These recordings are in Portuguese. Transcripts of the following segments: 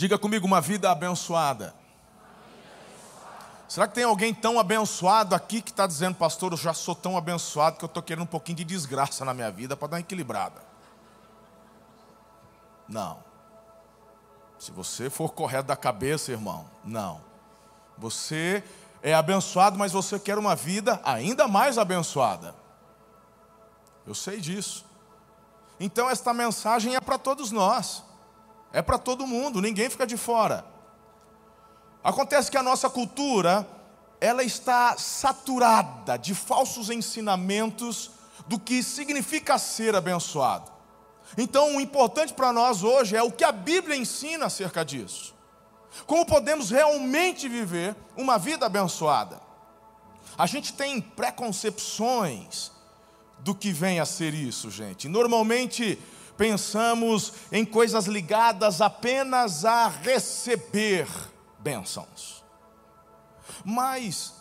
Diga comigo, uma vida abençoada. Será que tem alguém tão abençoado aqui que está dizendo, pastor, eu já sou tão abençoado que eu estou querendo um pouquinho de desgraça na minha vida para dar uma equilibrada? Não. Se você for correto da cabeça, irmão, não. Você é abençoado, mas você quer uma vida ainda mais abençoada. Eu sei disso. Então, esta mensagem é para todos nós, é para todo mundo, ninguém fica de fora. Acontece que a nossa cultura, ela está saturada de falsos ensinamentos do que significa ser abençoado. Então, o importante para nós hoje é o que a Bíblia ensina acerca disso. Como podemos realmente viver uma vida abençoada? A gente tem preconcepções do que vem a ser isso, gente. Normalmente pensamos em coisas ligadas apenas a receber bênçãos. Mas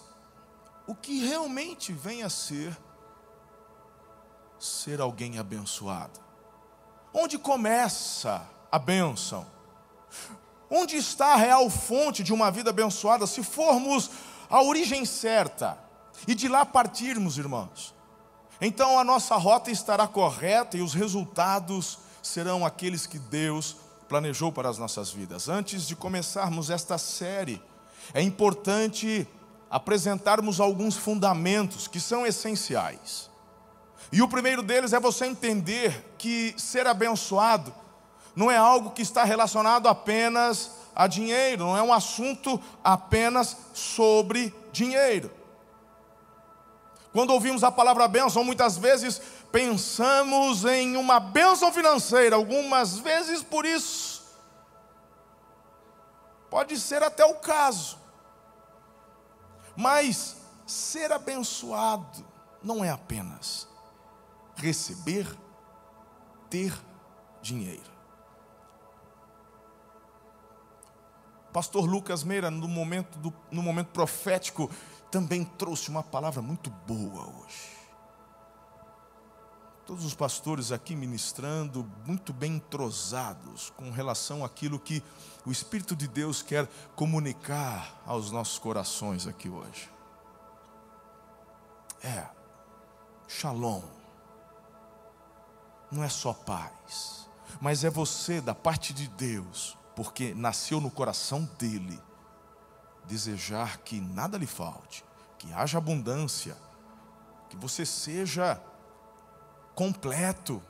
o que realmente vem a ser ser alguém abençoado? Onde começa a bênção? Onde está a real fonte de uma vida abençoada? Se formos a origem certa e de lá partirmos, irmãos, então a nossa rota estará correta e os resultados serão aqueles que Deus planejou para as nossas vidas. Antes de começarmos esta série, é importante apresentarmos alguns fundamentos que são essenciais. E o primeiro deles é você entender que ser abençoado não é algo que está relacionado apenas a dinheiro, não é um assunto apenas sobre dinheiro. Quando ouvimos a palavra bênção, muitas vezes pensamos em uma bênção financeira, algumas vezes por isso. Pode ser até o caso. Mas ser abençoado não é apenas receber, ter dinheiro. Pastor Lucas Meira, no momento, do, no momento profético, também trouxe uma palavra muito boa hoje. Todos os pastores aqui ministrando, muito bem entrosados com relação àquilo que o Espírito de Deus quer comunicar aos nossos corações aqui hoje. É, shalom, não é só paz, mas é você da parte de Deus, porque nasceu no coração dele desejar que nada lhe falte, que haja abundância, que você seja completo.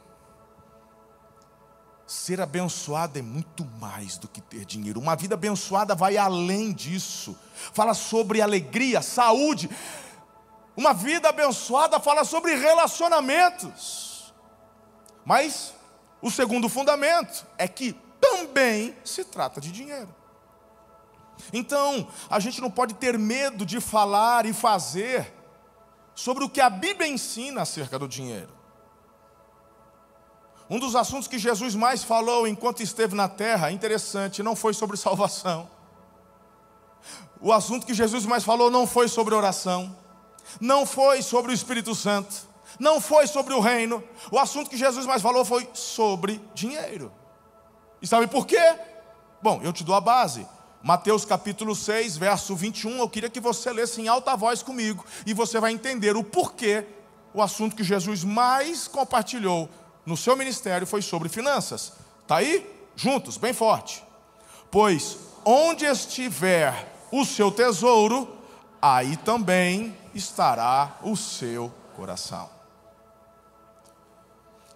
Ser abençoado é muito mais do que ter dinheiro. Uma vida abençoada vai além disso. Fala sobre alegria, saúde. Uma vida abençoada fala sobre relacionamentos. Mas o segundo fundamento é que também se trata de dinheiro. Então, a gente não pode ter medo de falar e fazer sobre o que a Bíblia ensina acerca do dinheiro. Um dos assuntos que Jesus mais falou enquanto esteve na terra, interessante, não foi sobre salvação. O assunto que Jesus mais falou não foi sobre oração, não foi sobre o Espírito Santo, não foi sobre o reino. O assunto que Jesus mais falou foi sobre dinheiro. E sabe por quê? Bom, eu te dou a base. Mateus capítulo 6, verso 21, eu queria que você lesse em alta voz comigo e você vai entender o porquê o assunto que Jesus mais compartilhou no seu ministério foi sobre finanças. Tá aí? Juntos, bem forte. Pois onde estiver o seu tesouro, aí também estará o seu coração.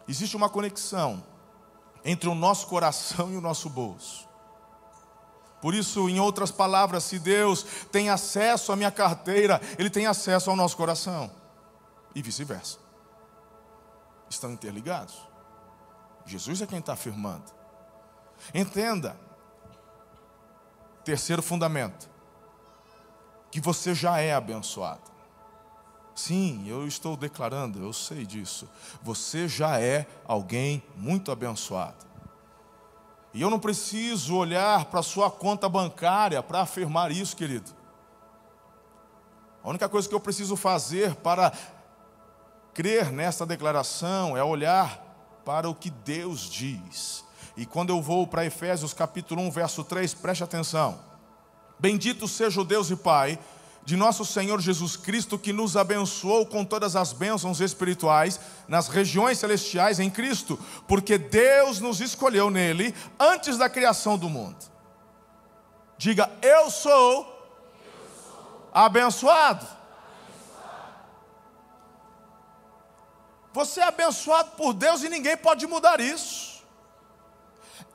Existe uma conexão entre o nosso coração e o nosso bolso. Por isso, em outras palavras, se Deus tem acesso à minha carteira, Ele tem acesso ao nosso coração. E vice-versa. Estão interligados. Jesus é quem está afirmando. Entenda. Terceiro fundamento. Que você já é abençoado. Sim, eu estou declarando, eu sei disso. Você já é alguém muito abençoado. E eu não preciso olhar para a sua conta bancária para afirmar isso, querido. A única coisa que eu preciso fazer para crer nessa declaração é olhar para o que Deus diz. E quando eu vou para Efésios capítulo 1, verso 3, preste atenção. Bendito seja o Deus e Pai de nosso Senhor Jesus Cristo, que nos abençoou com todas as bênçãos espirituais nas regiões celestiais em Cristo, porque Deus nos escolheu nele antes da criação do mundo. Diga, eu sou, abençoado. Você é abençoado por Deus e ninguém pode mudar isso.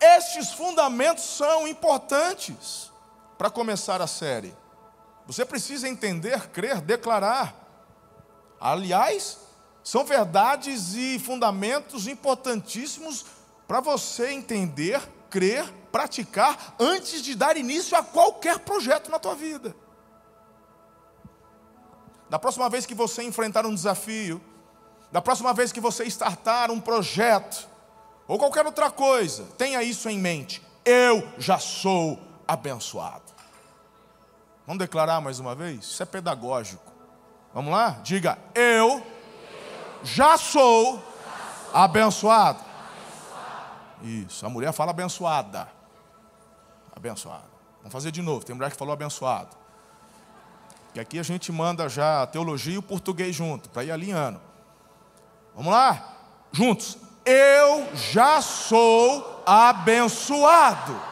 Estes fundamentos são importantes para começar a série. Você precisa entender, crer, declarar. Aliás, são verdades e fundamentos importantíssimos para você entender, crer, praticar antes de dar início a qualquer projeto na tua vida. Da próxima vez que você enfrentar um desafio, da próxima vez que você startar um projeto ou qualquer outra coisa, tenha isso em mente. Eu já sou abençoado. Vamos declarar mais uma vez? Isso é pedagógico. Vamos lá? Diga: Eu já sou abençoado. Isso, a mulher fala abençoada. Abençoada. Vamos fazer de novo. Tem mulher que falou abençoado. Que aqui a gente manda já a teologia e o português junto, para ir alinhando. Vamos lá? Juntos. Eu já sou abençoado.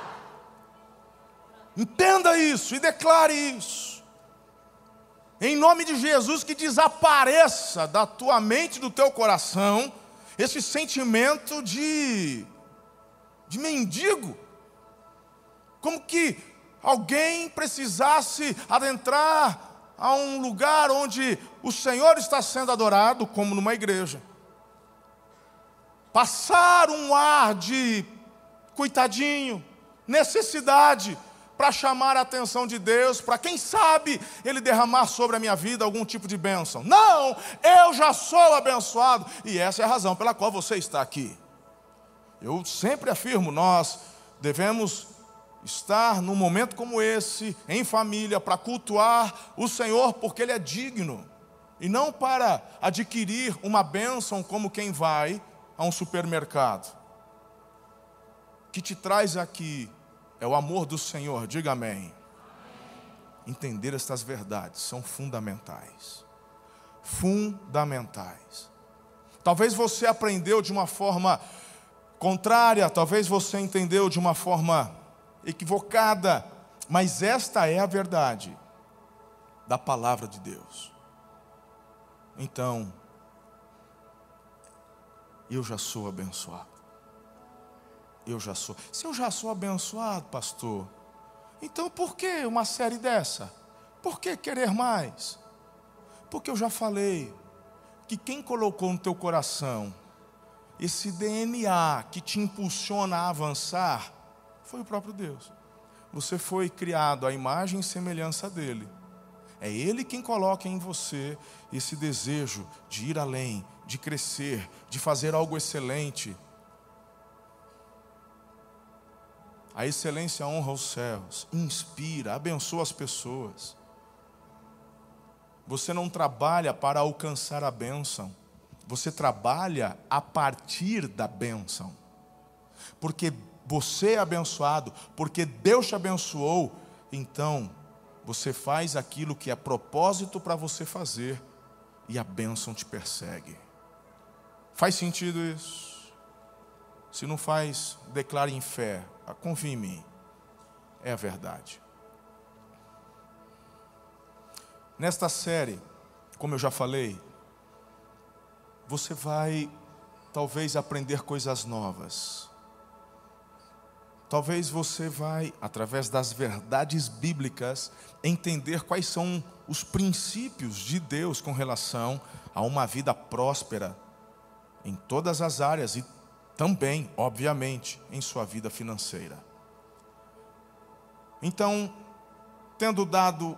Entenda isso e declare isso. Em nome de Jesus, que desapareça da tua mente, do teu coração, esse sentimento de, de mendigo. Como que alguém precisasse adentrar a um lugar onde o Senhor está sendo adorado, como numa igreja. Passar um ar de coitadinho, necessidade, para chamar a atenção de Deus, para quem sabe Ele derramar sobre a minha vida algum tipo de bênção. Não, eu já sou abençoado, e essa é a razão pela qual você está aqui. Eu sempre afirmo, nós devemos estar num momento como esse, em família, para cultuar o Senhor, porque Ele é digno, e não para adquirir uma bênção como quem vai a um supermercado. Que te traz aqui é o amor do Senhor, diga amém. Entender estas verdades são fundamentais. Fundamentais. Talvez você aprendeu de uma forma contrária, talvez você entendeu de uma forma equivocada, mas esta é a verdade da palavra de Deus. Então, eu já sou abençoado eu já sou. Se eu já sou abençoado, pastor, então por que uma série dessa? Por que querer mais? Porque eu já falei que quem colocou no teu coração esse DNA que te impulsiona a avançar foi o próprio Deus. Você foi criado à imagem e semelhança dele. É Ele quem coloca em você esse desejo de ir além, de crescer, de fazer algo excelente. A excelência honra os céus, inspira, abençoa as pessoas. Você não trabalha para alcançar a bênção, você trabalha a partir da bênção. Porque você é abençoado, porque Deus te abençoou, então você faz aquilo que é propósito para você fazer e a bênção te persegue. Faz sentido isso? Se não faz, declare em fé. Confie em mim, é a verdade. Nesta série, como eu já falei, você vai talvez aprender coisas novas. Talvez você vai, através das verdades bíblicas, entender quais são os princípios de Deus com relação a uma vida próspera em todas as áreas e também, obviamente, em sua vida financeira. Então, tendo dado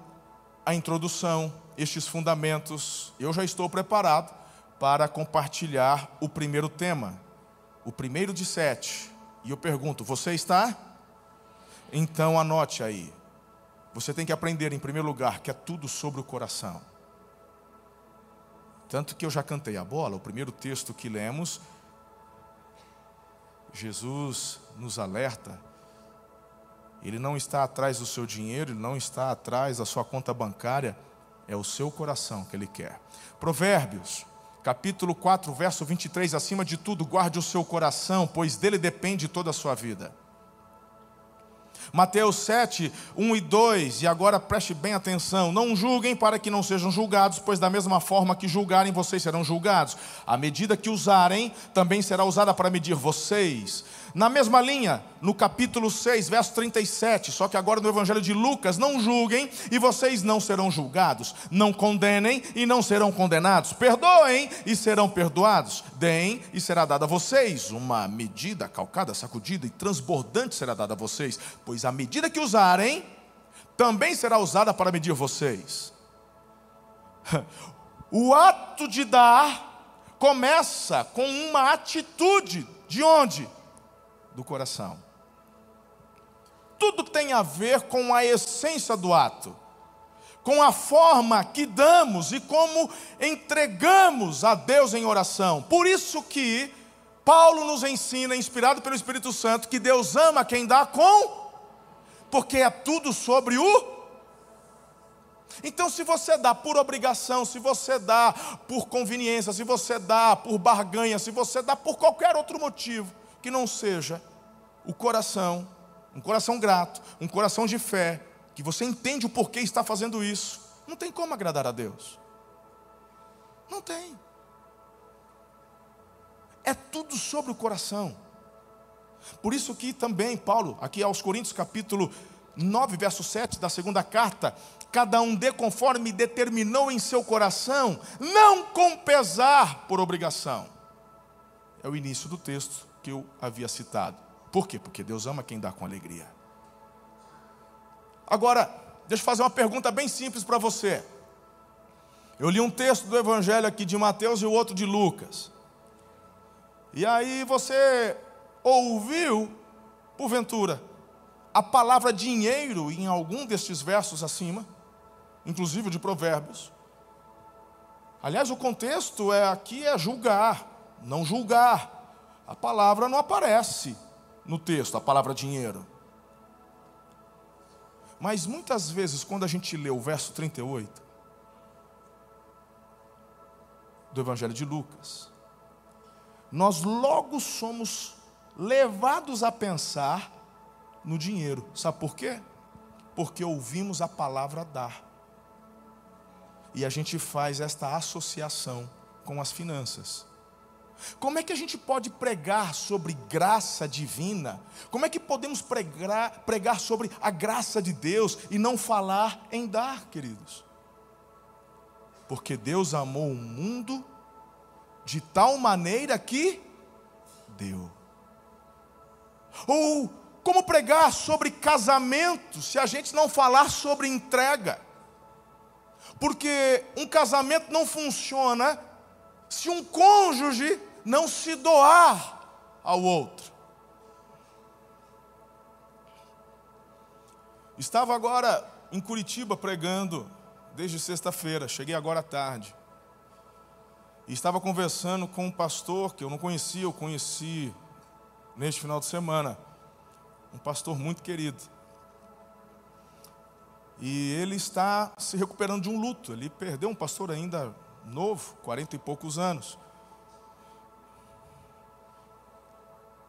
a introdução, estes fundamentos, eu já estou preparado para compartilhar o primeiro tema, o primeiro de sete. E eu pergunto: você está? Então anote aí. Você tem que aprender, em primeiro lugar, que é tudo sobre o coração. Tanto que eu já cantei a bola, o primeiro texto que lemos Jesus nos alerta, ele não está atrás do seu dinheiro, ele não está atrás da sua conta bancária, é o seu coração que ele quer. Provérbios, capítulo 4, verso 23, acima de tudo, guarde o seu coração, pois dele depende toda a sua vida. Mateus 7, 1 e 2, e agora preste bem atenção: não julguem para que não sejam julgados, pois da mesma forma que julgarem, vocês serão julgados. A medida que usarem também será usada para medir vocês. Na mesma linha, no capítulo 6, verso 37, só que agora no Evangelho de Lucas, não julguem e vocês não serão julgados, não condenem e não serão condenados, perdoem e serão perdoados, deem e será dada a vocês, uma medida calcada, sacudida e transbordante será dada a vocês, pois a medida que usarem também será usada para medir vocês. O ato de dar começa com uma atitude, de onde? Do coração. Tudo tem a ver com a essência do ato, com a forma que damos e como entregamos a Deus em oração. Por isso que Paulo nos ensina, inspirado pelo Espírito Santo, que Deus ama quem dá com, porque é tudo sobre o então, se você dá por obrigação, se você dá por conveniência, se você dá por barganha, se você dá por qualquer outro motivo que não seja o coração, um coração grato, um coração de fé, que você entende o porquê está fazendo isso, não tem como agradar a Deus. Não tem. É tudo sobre o coração. Por isso que também Paulo, aqui aos Coríntios capítulo 9, verso 7 da segunda carta, cada um dê conforme determinou em seu coração, não com pesar por obrigação. É o início do texto que eu havia citado. Por quê? Porque Deus ama quem dá com alegria. Agora, deixa eu fazer uma pergunta bem simples para você. Eu li um texto do Evangelho aqui de Mateus e o outro de Lucas. E aí você ouviu, porventura, a palavra dinheiro em algum destes versos acima, inclusive de Provérbios. Aliás, o contexto é aqui é julgar, não julgar. A palavra não aparece no texto, a palavra dinheiro. Mas muitas vezes, quando a gente lê o verso 38 do Evangelho de Lucas, nós logo somos levados a pensar no dinheiro. Sabe por quê? Porque ouvimos a palavra dar. E a gente faz esta associação com as finanças. Como é que a gente pode pregar sobre graça divina? Como é que podemos pregar, pregar sobre a graça de Deus e não falar em dar, queridos? Porque Deus amou o mundo de tal maneira que deu. Ou como pregar sobre casamento se a gente não falar sobre entrega? Porque um casamento não funciona se um cônjuge não se doar ao outro. Estava agora em Curitiba pregando desde sexta-feira, cheguei agora à tarde. E estava conversando com um pastor que eu não conhecia, eu conheci neste final de semana. Um pastor muito querido. E ele está se recuperando de um luto. Ele perdeu um pastor ainda novo, quarenta e poucos anos.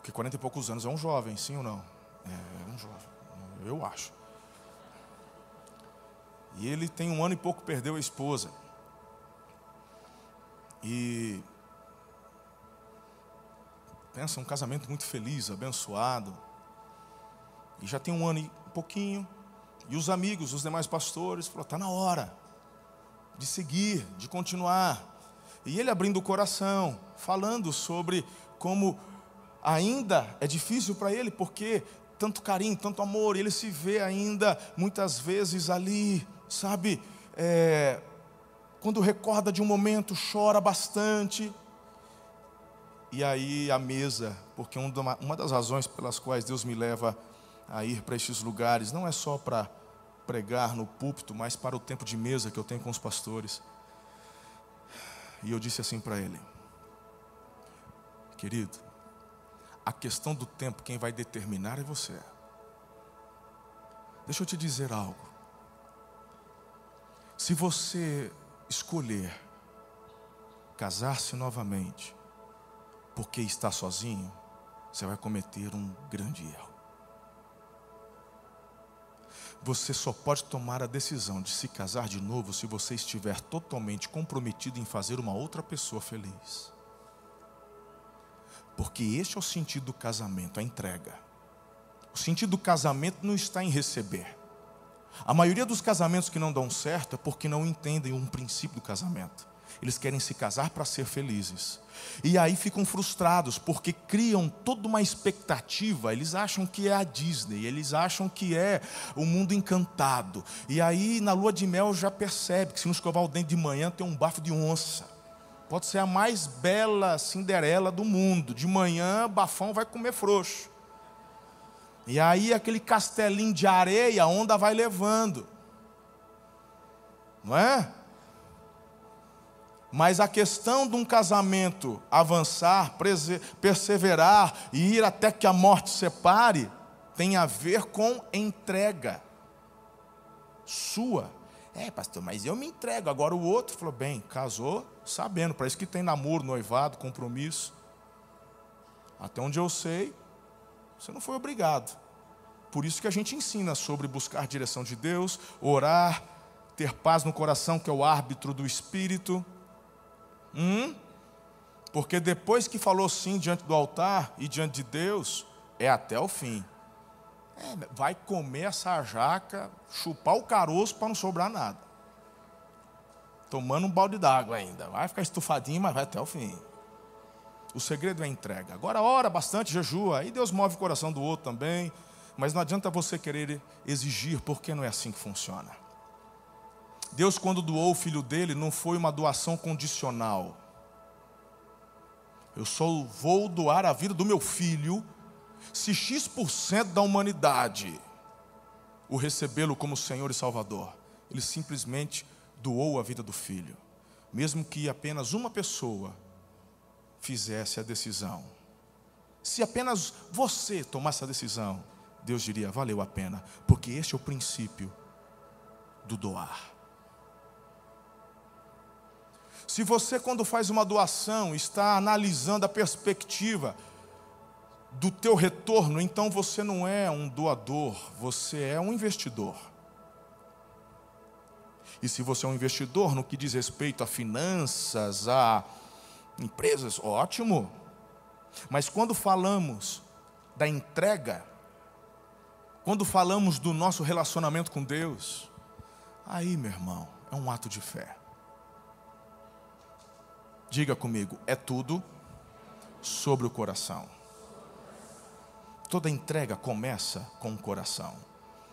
Porque 40 e poucos anos é um jovem, sim ou não? É, é um jovem, eu acho. E ele tem um ano e pouco perdeu a esposa. E pensa um casamento muito feliz, abençoado. E já tem um ano e pouquinho. E os amigos, os demais pastores, falaram: está na hora de seguir, de continuar. E ele abrindo o coração, falando sobre como ainda é difícil para ele, porque tanto carinho, tanto amor, ele se vê ainda muitas vezes ali, sabe, é, quando recorda de um momento, chora bastante. E aí a mesa, porque uma das razões pelas quais Deus me leva a ir para estes lugares, não é só para pregar no púlpito, mas para o tempo de mesa que eu tenho com os pastores. E eu disse assim para ele: Querido, a questão do tempo, quem vai determinar é você. Deixa eu te dizer algo. Se você escolher casar-se novamente, porque está sozinho, você vai cometer um grande erro. Você só pode tomar a decisão de se casar de novo se você estiver totalmente comprometido em fazer uma outra pessoa feliz. Porque este é o sentido do casamento, a entrega. O sentido do casamento não está em receber. A maioria dos casamentos que não dão certo é porque não entendem um princípio do casamento. Eles querem se casar para ser felizes. E aí ficam frustrados porque criam toda uma expectativa. Eles acham que é a Disney, eles acham que é o mundo encantado. E aí na lua de mel já percebe que se não escovar o dente de manhã tem um bafo de onça. Pode ser a mais bela Cinderela do mundo. De manhã, bafão vai comer frouxo. E aí aquele castelinho de areia, a onda vai levando. Não é? Mas a questão de um casamento avançar, perseverar e ir até que a morte separe, tem a ver com entrega sua. É, pastor, mas eu me entrego. Agora o outro falou: bem, casou sabendo, para isso que tem namoro, noivado, compromisso. Até onde eu sei, você não foi obrigado. Por isso que a gente ensina sobre buscar a direção de Deus, orar, ter paz no coração, que é o árbitro do espírito. Hum? Porque depois que falou sim diante do altar e diante de Deus, é até o fim. É, vai comer essa jaca, chupar o caroço para não sobrar nada. Tomando um balde d'água ainda. Vai ficar estufadinho, mas vai até o fim. O segredo é a entrega. Agora ora bastante, jejua. Aí Deus move o coração do outro também. Mas não adianta você querer exigir, porque não é assim que funciona. Deus, quando doou o filho dele, não foi uma doação condicional. Eu só vou doar a vida do meu filho se X% da humanidade o recebê-lo como Senhor e Salvador. Ele simplesmente doou a vida do filho, mesmo que apenas uma pessoa fizesse a decisão. Se apenas você tomasse a decisão, Deus diria: valeu a pena, porque este é o princípio do doar. Se você, quando faz uma doação, está analisando a perspectiva do teu retorno, então você não é um doador, você é um investidor. E se você é um investidor no que diz respeito a finanças, a empresas, ótimo. Mas quando falamos da entrega, quando falamos do nosso relacionamento com Deus, aí, meu irmão, é um ato de fé. Diga comigo, é tudo sobre o coração. Toda entrega começa com o coração.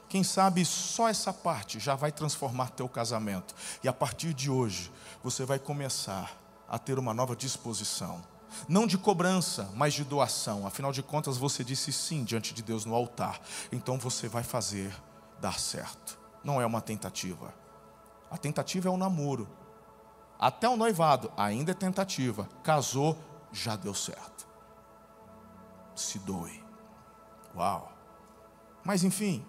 Quem sabe só essa parte já vai transformar teu casamento. E a partir de hoje, você vai começar a ter uma nova disposição. Não de cobrança, mas de doação. Afinal de contas, você disse sim diante de Deus no altar. Então você vai fazer dar certo. Não é uma tentativa. A tentativa é o namoro. Até o noivado ainda é tentativa. Casou, já deu certo. Se doe. Uau. Mas enfim,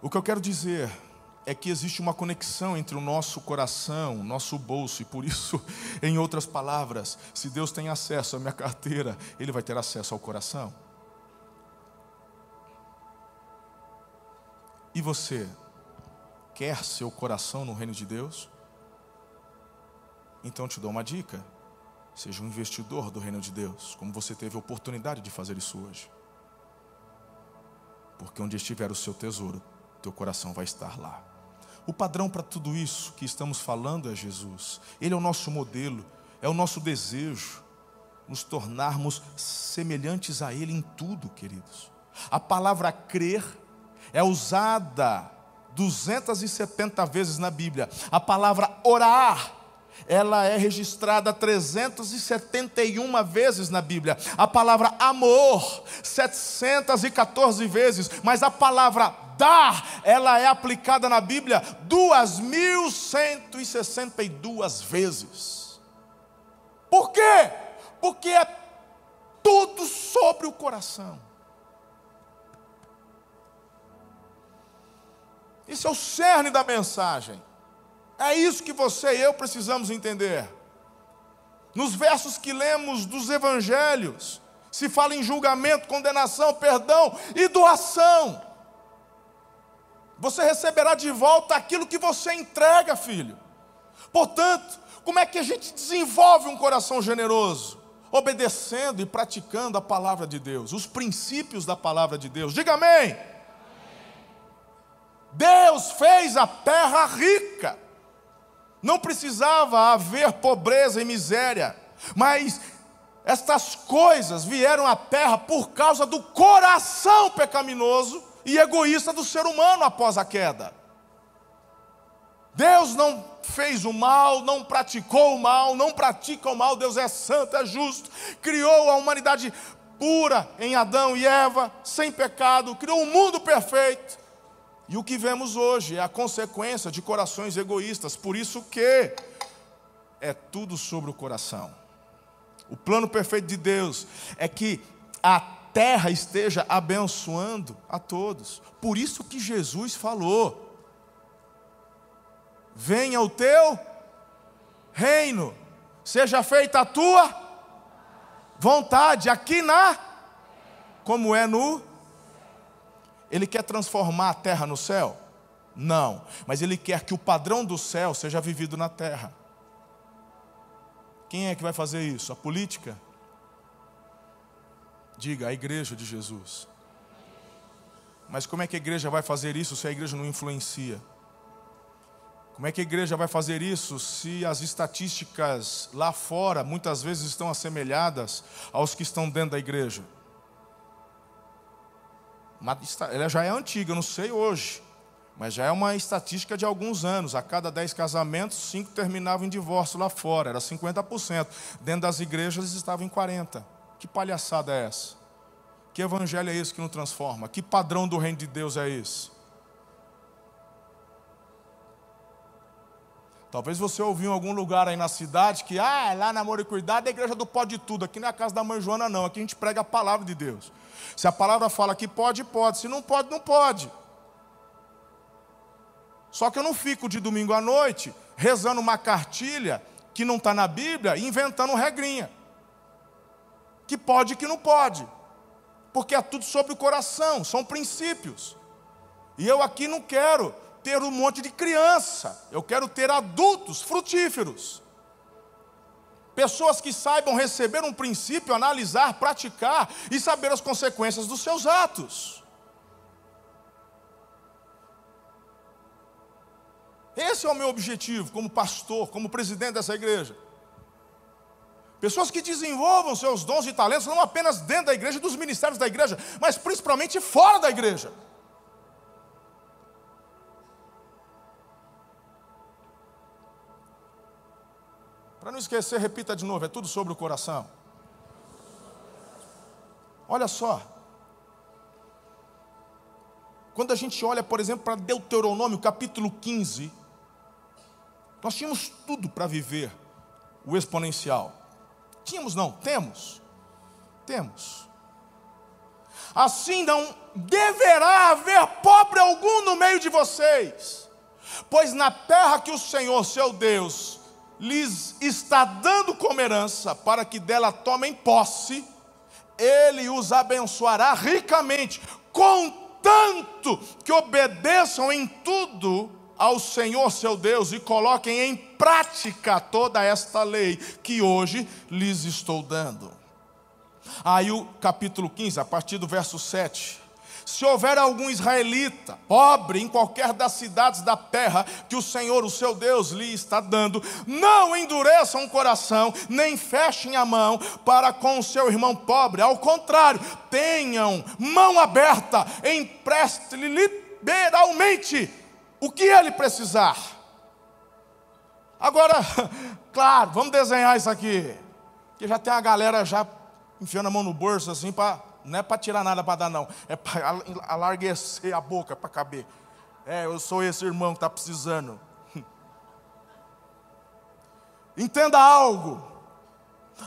o que eu quero dizer é que existe uma conexão entre o nosso coração, nosso bolso, e por isso, em outras palavras, se Deus tem acesso à minha carteira, Ele vai ter acesso ao coração. E você, quer seu coração no reino de Deus? Então te dou uma dica. Seja um investidor do reino de Deus, como você teve a oportunidade de fazer isso hoje. Porque onde estiver o seu tesouro, teu coração vai estar lá. O padrão para tudo isso que estamos falando é Jesus. Ele é o nosso modelo, é o nosso desejo, nos tornarmos semelhantes a Ele em tudo, queridos. A palavra crer é usada 270 vezes na Bíblia. A palavra orar, ela é registrada 371 vezes na Bíblia. A palavra amor, 714 vezes. Mas a palavra dar, ela é aplicada na Bíblia 2.162 vezes. Por quê? Porque é sobre o coração. Isso é o cerne da mensagem. É isso que você e eu precisamos entender. Nos versos que lemos dos evangelhos, se fala em julgamento, condenação, perdão e doação. Você receberá de volta aquilo que você entrega, filho. Portanto, como é que a gente desenvolve um coração generoso? Obedecendo e praticando a palavra de Deus, os princípios da palavra de Deus. Diga amém. Deus fez a terra rica. Não precisava haver pobreza e miséria, mas estas coisas vieram à terra por causa do coração pecaminoso e egoísta do ser humano após a queda. Deus não fez o mal, não praticou o mal, não pratica o mal, Deus é santo, é justo, criou a humanidade pura em Adão e Eva, sem pecado, criou um mundo perfeito. E o que vemos hoje é a consequência de corações egoístas, por isso que é tudo sobre o coração. O plano perfeito de Deus é que a terra esteja abençoando a todos. Por isso que Jesus falou: Venha o teu reino, seja feita a tua vontade aqui na como é no ele quer transformar a terra no céu? Não, mas ele quer que o padrão do céu seja vivido na terra. Quem é que vai fazer isso? A política? Diga, a igreja de Jesus. Mas como é que a igreja vai fazer isso se a igreja não influencia? Como é que a igreja vai fazer isso se as estatísticas lá fora muitas vezes estão assemelhadas aos que estão dentro da igreja? Ela já é antiga, não sei hoje, mas já é uma estatística de alguns anos. A cada dez casamentos, cinco terminavam em divórcio lá fora, era 50%. Dentro das igrejas eles estavam em 40%. Que palhaçada é essa? Que evangelho é esse que não transforma? Que padrão do reino de Deus é esse? Talvez você ouviu em algum lugar aí na cidade que, ah, lá na Amor e Cuidado é a igreja do pode tudo. Aqui não é a casa da mãe Joana, não. Aqui a gente prega a palavra de Deus. Se a palavra fala que pode, pode. Se não pode, não pode. Só que eu não fico de domingo à noite rezando uma cartilha que não está na Bíblia e inventando regrinha. Que pode e que não pode. Porque é tudo sobre o coração, são princípios. E eu aqui não quero ter um monte de criança, eu quero ter adultos frutíferos. Pessoas que saibam receber um princípio, analisar, praticar e saber as consequências dos seus atos. Esse é o meu objetivo como pastor, como presidente dessa igreja. Pessoas que desenvolvam seus dons e talentos não apenas dentro da igreja, dos ministérios da igreja, mas principalmente fora da igreja. Para não esquecer, repita de novo: é tudo sobre o coração. Olha só. Quando a gente olha, por exemplo, para Deuteronômio capítulo 15, nós tínhamos tudo para viver o exponencial. Tínhamos, não, temos. Temos. Assim não deverá haver pobre algum no meio de vocês, pois na terra que o Senhor, seu Deus, lhes está dando como herança, para que dela tomem posse, ele os abençoará ricamente, contanto que obedeçam em tudo ao Senhor seu Deus e coloquem em prática toda esta lei que hoje lhes estou dando. Aí o capítulo 15, a partir do verso 7 se houver algum israelita, pobre em qualquer das cidades da terra que o Senhor, o seu Deus, lhe está dando, não endureçam o coração, nem fechem a mão para com o seu irmão pobre. Ao contrário, tenham mão aberta, empreste-lhe liberalmente o que ele precisar. Agora, claro, vamos desenhar isso aqui. Que já tem a galera já enfiando a mão no bolso assim para não é para tirar nada para dar, não. É para alarguecer a boca para caber. É, eu sou esse irmão que está precisando. Entenda algo.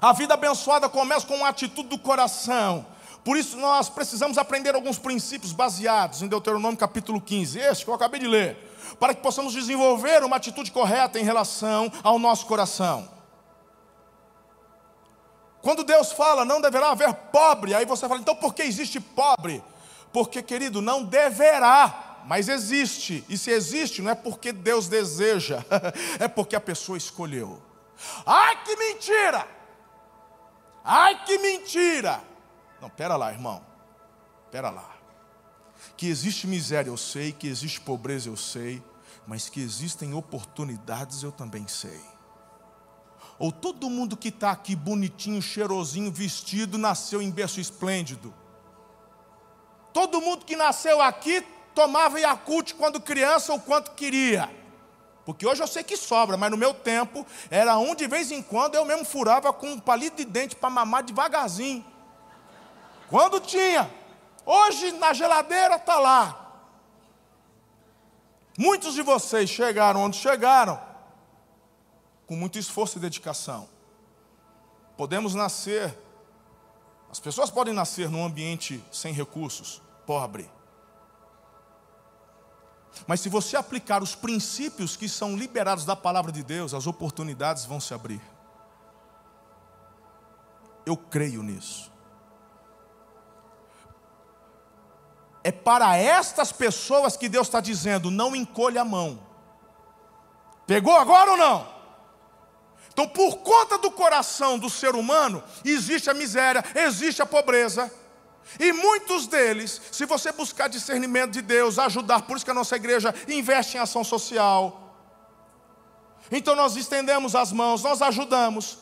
A vida abençoada começa com uma atitude do coração. Por isso nós precisamos aprender alguns princípios baseados em Deuteronômio capítulo 15, este que eu acabei de ler, para que possamos desenvolver uma atitude correta em relação ao nosso coração. Quando Deus fala, não deverá haver pobre, aí você fala, então por que existe pobre? Porque, querido, não deverá, mas existe. E se existe, não é porque Deus deseja, é porque a pessoa escolheu. Ai, que mentira! Ai, que mentira! Não, pera lá, irmão. Pera lá. Que existe miséria, eu sei, que existe pobreza, eu sei, mas que existem oportunidades, eu também sei. Ou todo mundo que está aqui bonitinho, cheirosinho, vestido, nasceu em berço esplêndido. Todo mundo que nasceu aqui tomava Yakult quando criança ou quanto queria. Porque hoje eu sei que sobra, mas no meu tempo era um de vez em quando eu mesmo furava com um palito de dente para mamar devagarzinho. Quando tinha. Hoje na geladeira está lá. Muitos de vocês chegaram onde chegaram com muito esforço e dedicação. Podemos nascer, as pessoas podem nascer num ambiente sem recursos, pobre. Mas se você aplicar os princípios que são liberados da palavra de Deus, as oportunidades vão se abrir. Eu creio nisso. É para estas pessoas que Deus está dizendo: não encolha a mão. Pegou agora ou não? Então, por conta do coração do ser humano, existe a miséria, existe a pobreza. E muitos deles, se você buscar discernimento de Deus, ajudar, por isso que a nossa igreja investe em ação social. Então nós estendemos as mãos, nós ajudamos.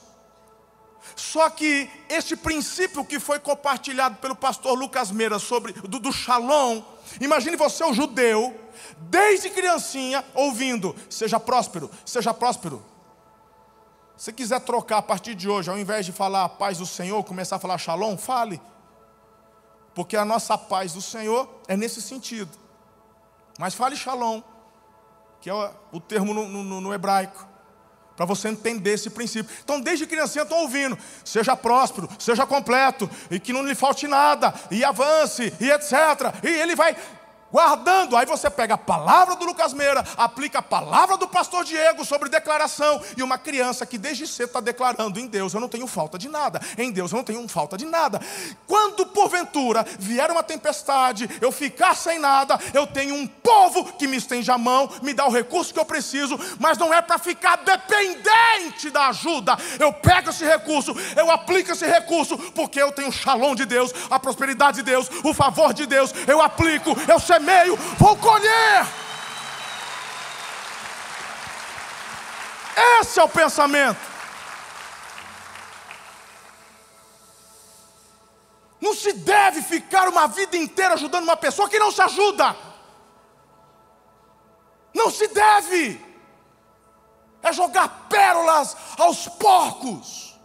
Só que este princípio que foi compartilhado pelo pastor Lucas Meira sobre do, do shalom, imagine você o judeu, desde criancinha ouvindo, seja próspero, seja próspero. Se quiser trocar a partir de hoje, ao invés de falar a paz do Senhor, começar a falar shalom, fale. Porque a nossa paz do Senhor é nesse sentido. Mas fale shalom, que é o termo no, no, no hebraico para você entender esse princípio. Então, desde criancinha, estou ouvindo: seja próspero, seja completo, e que não lhe falte nada, e avance, e etc. E ele vai guardando. Aí você pega a palavra do Lucas Meira, aplica a palavra do pastor Diego sobre declaração, e uma criança que desde cedo está declarando: em Deus eu não tenho falta de nada, em Deus eu não tenho falta de nada. Quando porventura vier uma tempestade, eu ficar sem nada, eu tenho um povo que me estende a mão, me dá o recurso que eu preciso, mas não é para ficar dependente da ajuda. Eu pego esse recurso, eu aplico esse recurso, porque eu tenho o shalom de Deus, a prosperidade de Deus, o favor de Deus, eu aplico, eu sei semeio, vou colher. Esse é o pensamento. Não se deve ficar uma vida inteira ajudando uma pessoa que não se ajuda. Não se deve. É jogar pérolas aos porcos.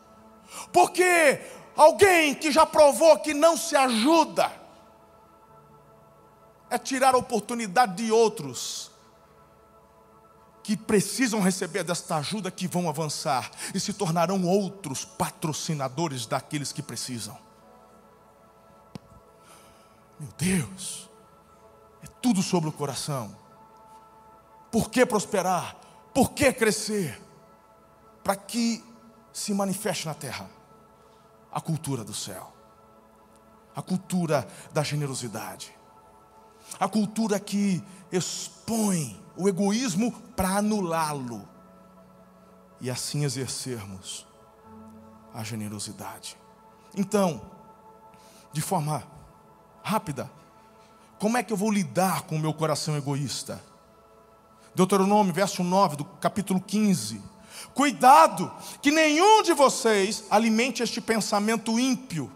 Porque alguém que já provou que não se ajuda, é tirar a oportunidade de outros que precisam receber desta ajuda que vão avançar e se tornarão outros patrocinadores daqueles que precisam. Meu Deus, é tudo sobre o coração. Por que prosperar? Por que crescer? Para que se manifeste na terra a cultura do céu, a cultura da generosidade a cultura que expõe o egoísmo para anulá-lo e assim exercermos a generosidade. Então, de forma rápida, como é que eu vou lidar com o meu coração egoísta? Deuteronômio, verso 9 do capítulo 15. Cuidado que nenhum de vocês alimente este pensamento ímpio.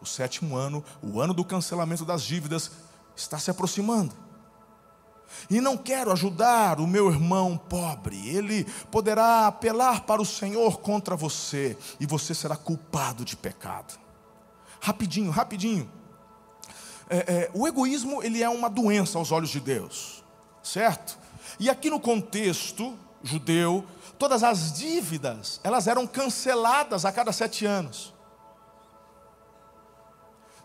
O sétimo ano, o ano do cancelamento das dívidas, está se aproximando. E não quero ajudar o meu irmão pobre, ele poderá apelar para o Senhor contra você, e você será culpado de pecado. Rapidinho, rapidinho. É, é, o egoísmo ele é uma doença aos olhos de Deus, certo? E aqui no contexto judeu, todas as dívidas elas eram canceladas a cada sete anos.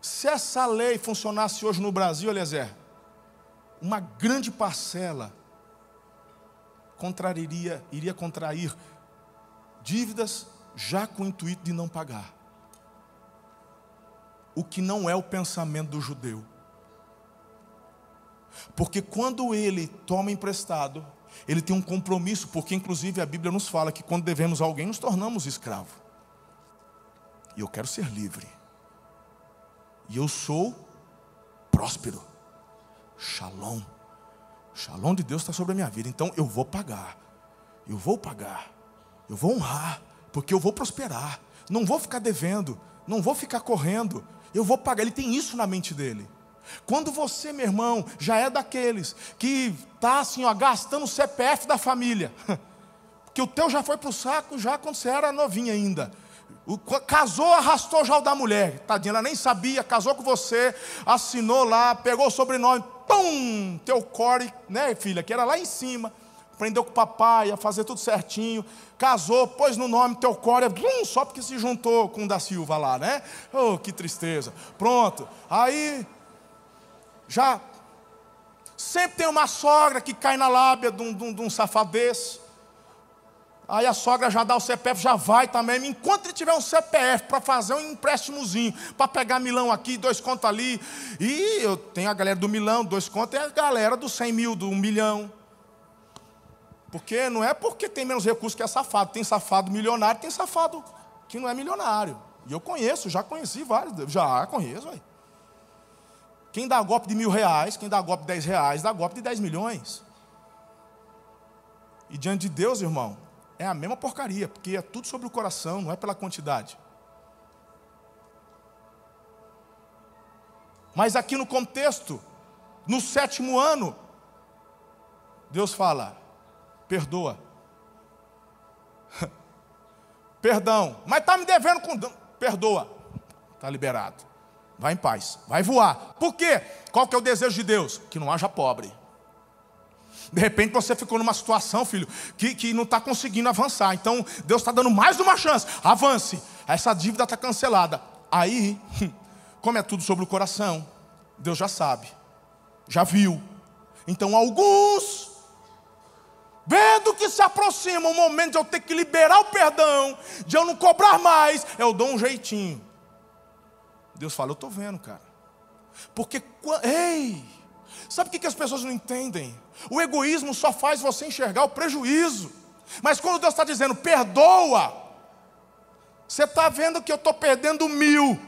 Se essa lei funcionasse hoje no Brasil, Eliezer, uma grande parcela contrariria, iria contrair dívidas já com o intuito de não pagar. O que não é o pensamento do judeu. Porque quando ele toma emprestado, ele tem um compromisso, porque inclusive a Bíblia nos fala que quando devemos a alguém, nos tornamos escravo. E eu quero ser livre. E eu sou próspero. Shalom. Shalom de Deus está sobre a minha vida. Então eu vou pagar. Eu vou pagar. Eu vou honrar. Porque eu vou prosperar. Não vou ficar devendo. Não vou ficar correndo. Eu vou pagar. Ele tem isso na mente dele. Quando você, meu irmão, já é daqueles que está assim, ó, gastando o CPF da família, porque o teu já foi para o saco já quando você era novinha ainda. O, casou, arrastou já o da mulher, tadinha, ela nem sabia, casou com você, assinou lá, pegou o sobrenome, pum, teu core, né, filha, que era lá em cima, aprendeu com o papai a fazer tudo certinho, casou, pôs no nome teu core, bum, só porque se juntou com o da Silva lá, né? Oh, que tristeza. Pronto. Aí já sempre tem uma sogra que cai na lábia de um, de um, de um safado desse. Aí a sogra já dá o CPF, já vai também. Enquanto ele tiver um CPF para fazer um empréstimozinho, para pegar milão aqui, dois contos ali. E eu tenho a galera do milão, dois contos, e a galera do 100 mil, do um milhão. Porque não é porque tem menos recursos que é safado. Tem safado milionário, tem safado que não é milionário. E eu conheço, já conheci vários, já conheço. Aí. Quem dá golpe de mil reais, quem dá golpe de dez reais, dá golpe de dez milhões. E diante de Deus, irmão, é a mesma porcaria, porque é tudo sobre o coração, não é pela quantidade. Mas aqui no contexto, no sétimo ano, Deus fala: perdoa. Perdão, mas está me devendo com. Perdoa, está liberado. Vai em paz, vai voar. Por quê? Qual que é o desejo de Deus? Que não haja pobre. De repente você ficou numa situação, filho, que, que não está conseguindo avançar. Então Deus está dando mais uma chance. Avance. Essa dívida está cancelada. Aí, como é tudo sobre o coração, Deus já sabe, já viu. Então alguns, vendo que se aproxima o momento de eu ter que liberar o perdão, de eu não cobrar mais, eu dou um jeitinho. Deus fala, eu estou vendo, cara. Porque, ei, sabe o que as pessoas não entendem? O egoísmo só faz você enxergar o prejuízo. Mas quando Deus está dizendo, perdoa, você está vendo que eu estou perdendo mil,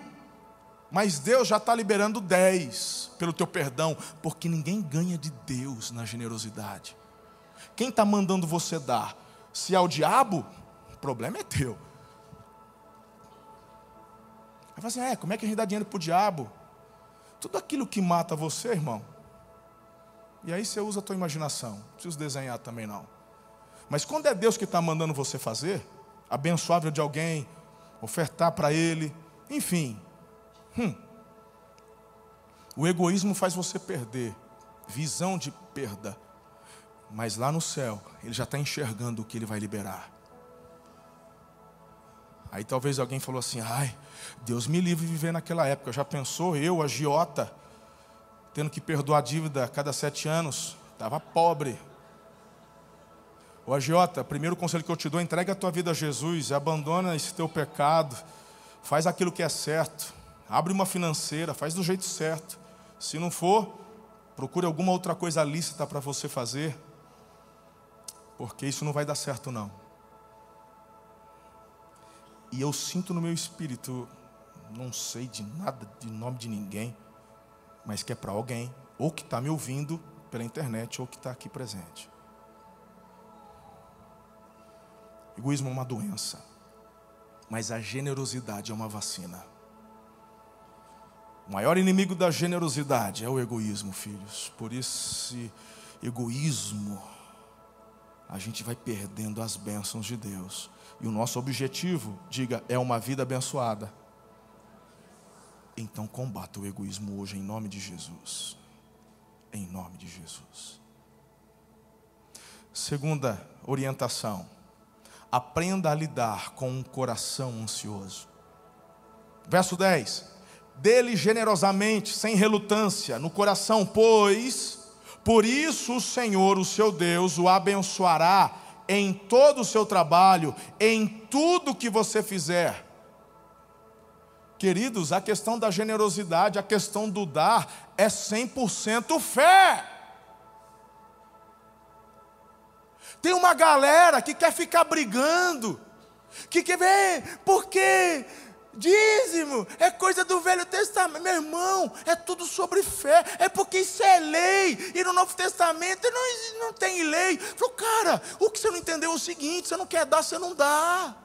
mas Deus já está liberando dez pelo teu perdão, porque ninguém ganha de Deus na generosidade. Quem está mandando você dar? Se é o diabo, o problema é teu. Aí fala assim: é, como é que a gente dá dinheiro para o diabo? Tudo aquilo que mata você, irmão, e aí você usa a tua imaginação. Não preciso desenhar também não. Mas quando é Deus que está mandando você fazer, abençoar de alguém, ofertar para Ele, enfim. Hum, o egoísmo faz você perder, visão de perda. Mas lá no céu, Ele já está enxergando o que Ele vai liberar. Aí talvez alguém falou assim: ai, Deus me livre de viver naquela época. Já pensou eu, agiota? Tendo que perdoar a dívida a cada sete anos, estava pobre. O agiota, primeiro conselho que eu te dou, entrega a tua vida a Jesus, abandona esse teu pecado, faz aquilo que é certo, abre uma financeira, faz do jeito certo. Se não for, procure alguma outra coisa lícita para você fazer, porque isso não vai dar certo não. E eu sinto no meu espírito, não sei de nada, de nome de ninguém, mas que é para alguém, ou que está me ouvindo pela internet, ou que está aqui presente. Egoísmo é uma doença, mas a generosidade é uma vacina. O maior inimigo da generosidade é o egoísmo, filhos. Por esse egoísmo, a gente vai perdendo as bênçãos de Deus. E o nosso objetivo, diga, é uma vida abençoada. Então combata o egoísmo hoje em nome de Jesus. Em nome de Jesus. Segunda orientação: aprenda a lidar com um coração ansioso. Verso 10: dele generosamente, sem relutância, no coração, pois por isso o Senhor, o seu Deus, o abençoará em todo o seu trabalho, em tudo que você fizer. Queridos, a questão da generosidade, a questão do dar, é 100% fé. Tem uma galera que quer ficar brigando, que quer ver, porque Dízimo é coisa do Velho Testamento, meu irmão, é tudo sobre fé, é porque isso é lei, e no Novo Testamento não, não tem lei. Falou, cara, o que você não entendeu é o seguinte: você não quer dar, você não dá.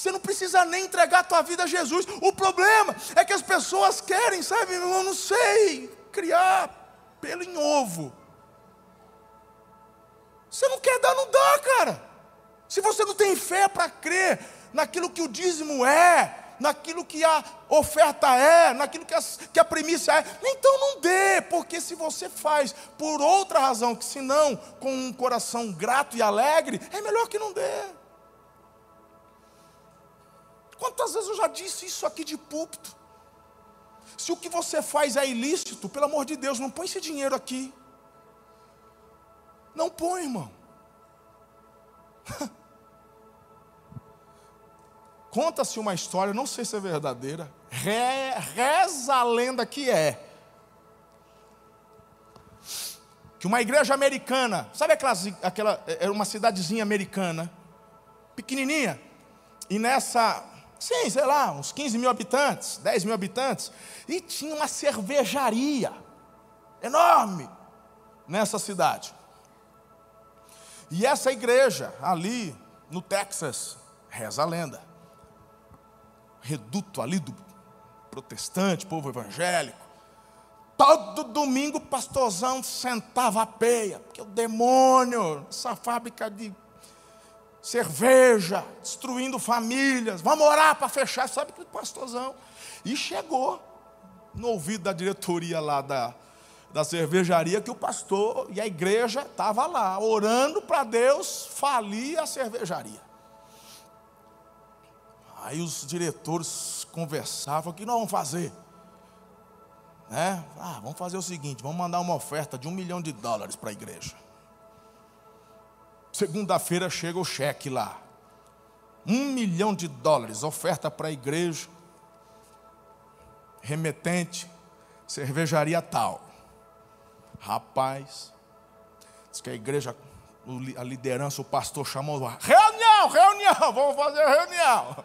Você não precisa nem entregar a tua vida a Jesus. O problema é que as pessoas querem, sabe, meu irmão, não sei, criar pelo em ovo. Você não quer dar, não dá, cara. Se você não tem fé para crer, naquilo que o dízimo é, naquilo que a oferta é, naquilo que a, que a é. Então não dê, porque se você faz por outra razão, que se não com um coração grato e alegre, é melhor que não dê. Quantas vezes eu já disse isso aqui de púlpito? Se o que você faz é ilícito, pelo amor de Deus, não põe esse dinheiro aqui. Não põe, irmão. Conta-se uma história, não sei se é verdadeira, re, reza a lenda que é. Que uma igreja americana, sabe aquela, aquela era uma cidadezinha americana, pequenininha, e nessa, sim, sei lá, uns 15 mil habitantes, 10 mil habitantes, e tinha uma cervejaria enorme nessa cidade. E essa igreja ali no Texas, reza a lenda, reduto ali do protestante, povo evangélico. Todo domingo o pastorzão sentava a peia, porque o demônio, essa fábrica de cerveja, destruindo famílias, vamos orar para fechar, sabe que pastorzão. E chegou no ouvido da diretoria lá da, da cervejaria que o pastor e a igreja estavam lá, orando para Deus falir a cervejaria. Aí os diretores conversavam: o que nós vamos fazer? Né? Ah, vamos fazer o seguinte: vamos mandar uma oferta de um milhão de dólares para a igreja. Segunda-feira chega o cheque lá. Um milhão de dólares, oferta para a igreja. Remetente, cervejaria tal. Rapaz, diz que a igreja, a liderança, o pastor chamou, reunião, reunião, vamos fazer reunião.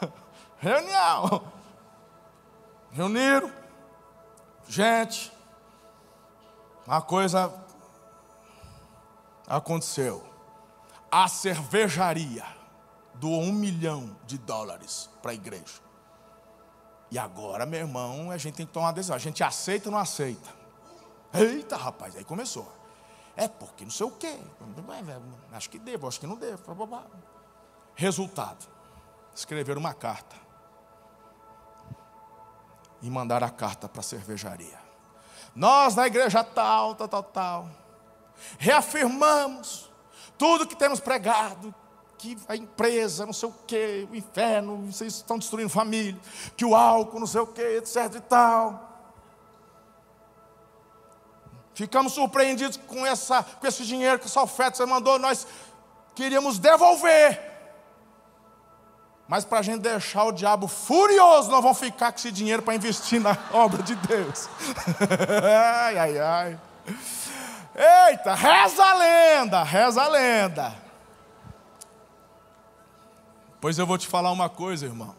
Reunião. Reuniram. Gente, uma coisa aconteceu. A cervejaria doou um milhão de dólares para a igreja. E agora, meu irmão, a gente tem que tomar uma decisão. A gente aceita ou não aceita? Eita, rapaz, aí começou. É porque não sei o quê. Acho que devo, acho que não devo. Resultado: escrever uma carta e mandar a carta para a cervejaria. Nós, na igreja tal, tal, tal, tal, reafirmamos tudo que temos pregado, que a empresa, não sei o que, o inferno, vocês estão destruindo família, que o álcool, não sei o que, etc e tal. Ficamos surpreendidos com, essa, com esse dinheiro que essa oferta você mandou, nós queríamos devolver. Mas para a gente deixar o diabo furioso, nós vamos ficar com esse dinheiro para investir na obra de Deus. ai, ai, ai. Eita, reza a lenda, reza a lenda. Pois eu vou te falar uma coisa, irmão.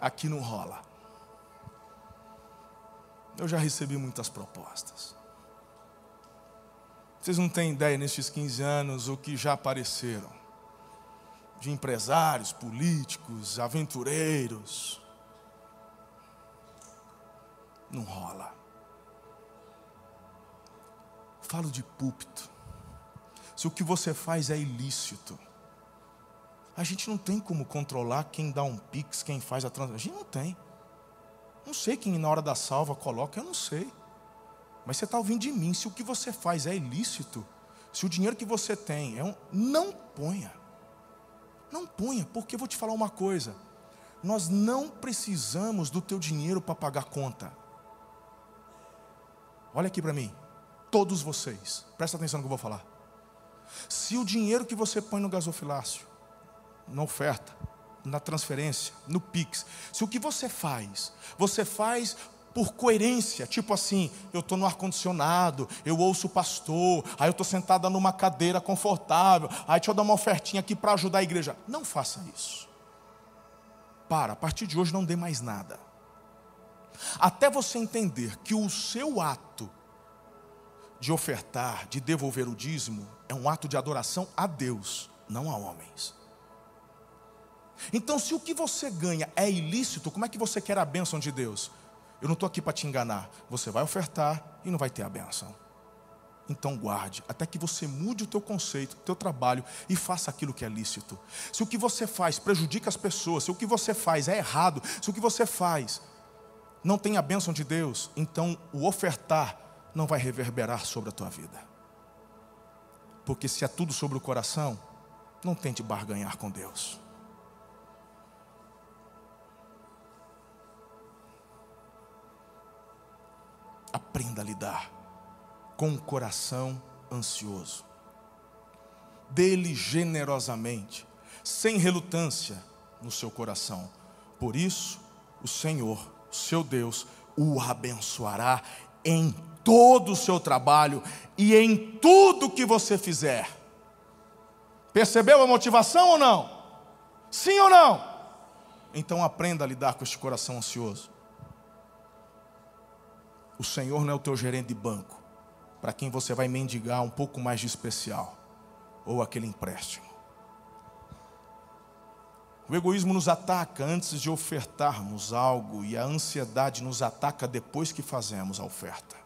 Aqui não rola. Eu já recebi muitas propostas. Vocês não têm ideia nesses 15 anos o que já apareceram de empresários, políticos, aventureiros. Não rola. Falo de púlpito. Se o que você faz é ilícito, a gente não tem como controlar quem dá um pix, quem faz a transação. A gente não tem. Não sei quem na hora da salva coloca, eu não sei. Mas você está ouvindo de mim. Se o que você faz é ilícito, se o dinheiro que você tem é um. Não ponha. Não ponha, porque eu vou te falar uma coisa. nós não precisamos do teu dinheiro para pagar conta. Olha aqui para mim, todos vocês, presta atenção no que eu vou falar. Se o dinheiro que você põe no gasofilácio, na oferta, na transferência, no Pix, se o que você faz, você faz por coerência, tipo assim, eu estou no ar-condicionado, eu ouço o pastor, aí eu estou sentada numa cadeira confortável, aí deixa eu dar uma ofertinha aqui para ajudar a igreja. Não faça isso. Para, a partir de hoje não dê mais nada. Até você entender que o seu ato de ofertar, de devolver o dízimo, é um ato de adoração a Deus, não a homens. Então, se o que você ganha é ilícito, como é que você quer a bênção de Deus? Eu não estou aqui para te enganar. Você vai ofertar e não vai ter a bênção. Então guarde, até que você mude o teu conceito, o teu trabalho e faça aquilo que é lícito. Se o que você faz prejudica as pessoas, se o que você faz é errado, se o que você faz não tem a bênção de Deus, então o ofertar não vai reverberar sobre a tua vida. Porque se é tudo sobre o coração, não tente barganhar com Deus. Aprenda a lidar com um coração ansioso. Dele generosamente, sem relutância no seu coração. Por isso, o Senhor, seu Deus, o abençoará em todo o seu trabalho e em tudo que você fizer. Percebeu a motivação ou não? Sim ou não? Então aprenda a lidar com este coração ansioso. O Senhor não é o teu gerente de banco, para quem você vai mendigar um pouco mais de especial, ou aquele empréstimo. O egoísmo nos ataca antes de ofertarmos algo, e a ansiedade nos ataca depois que fazemos a oferta.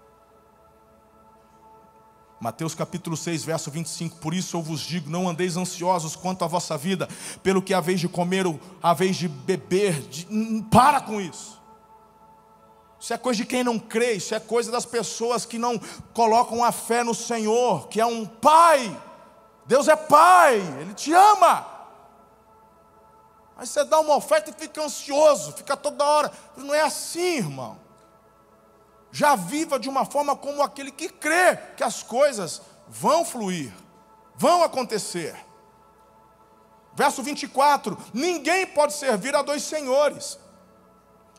Mateus capítulo 6, verso 25: Por isso eu vos digo: não andeis ansiosos quanto à vossa vida, pelo que a vez de comer ou a vez de beber, de... para com isso. Isso é coisa de quem não crê, isso é coisa das pessoas que não colocam a fé no Senhor, que é um pai. Deus é pai, Ele te ama. Aí você dá uma oferta e fica ansioso, fica toda hora. Não é assim, irmão. Já viva de uma forma como aquele que crê que as coisas vão fluir, vão acontecer. Verso 24: Ninguém pode servir a dois senhores.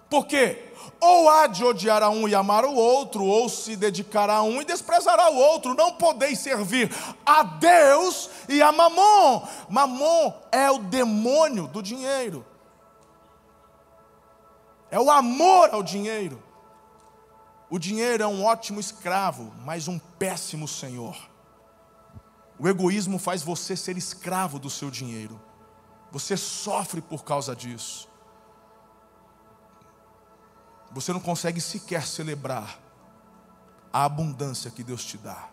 Por quê? Ou há de odiar a um e amar o outro, ou se dedicará a um e desprezará o outro. Não podeis servir a Deus e a Mamon. Mamon é o demônio do dinheiro. É o amor ao dinheiro. O dinheiro é um ótimo escravo, mas um péssimo senhor. O egoísmo faz você ser escravo do seu dinheiro. Você sofre por causa disso você não consegue sequer celebrar a abundância que Deus te dá.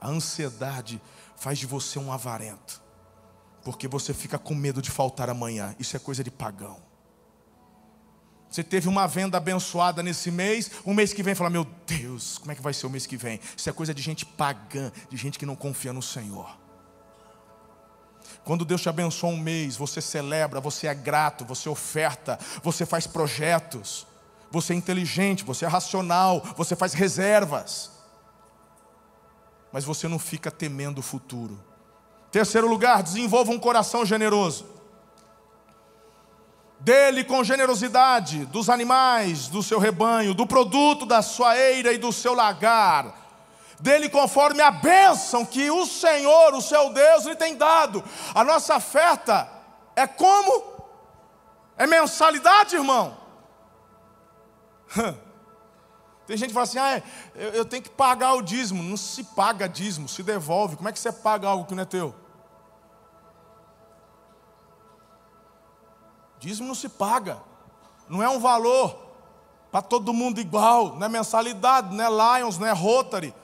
A ansiedade faz de você um avarento, porque você fica com medo de faltar amanhã. Isso é coisa de pagão. Você teve uma venda abençoada nesse mês, um mês que vem fala: Meu Deus, como é que vai ser o mês que vem? Isso é coisa de gente pagã, de gente que não confia no Senhor. Quando Deus te abençoa um mês, você celebra, você é grato, você oferta, você faz projetos, você é inteligente, você é racional, você faz reservas. Mas você não fica temendo o futuro. Terceiro lugar, desenvolva um coração generoso. Dele com generosidade dos animais, do seu rebanho, do produto da sua eira e do seu lagar dele conforme a bênção que o Senhor, o seu Deus, lhe tem dado. A nossa oferta é como? É mensalidade, irmão? Tem gente que fala assim: ah, eu, eu tenho que pagar o dízimo. Não se paga dízimo, se devolve. Como é que você paga algo que não é teu? Dízimo não se paga, não é um valor para todo mundo igual, não é mensalidade, não é Lions, não é Rotary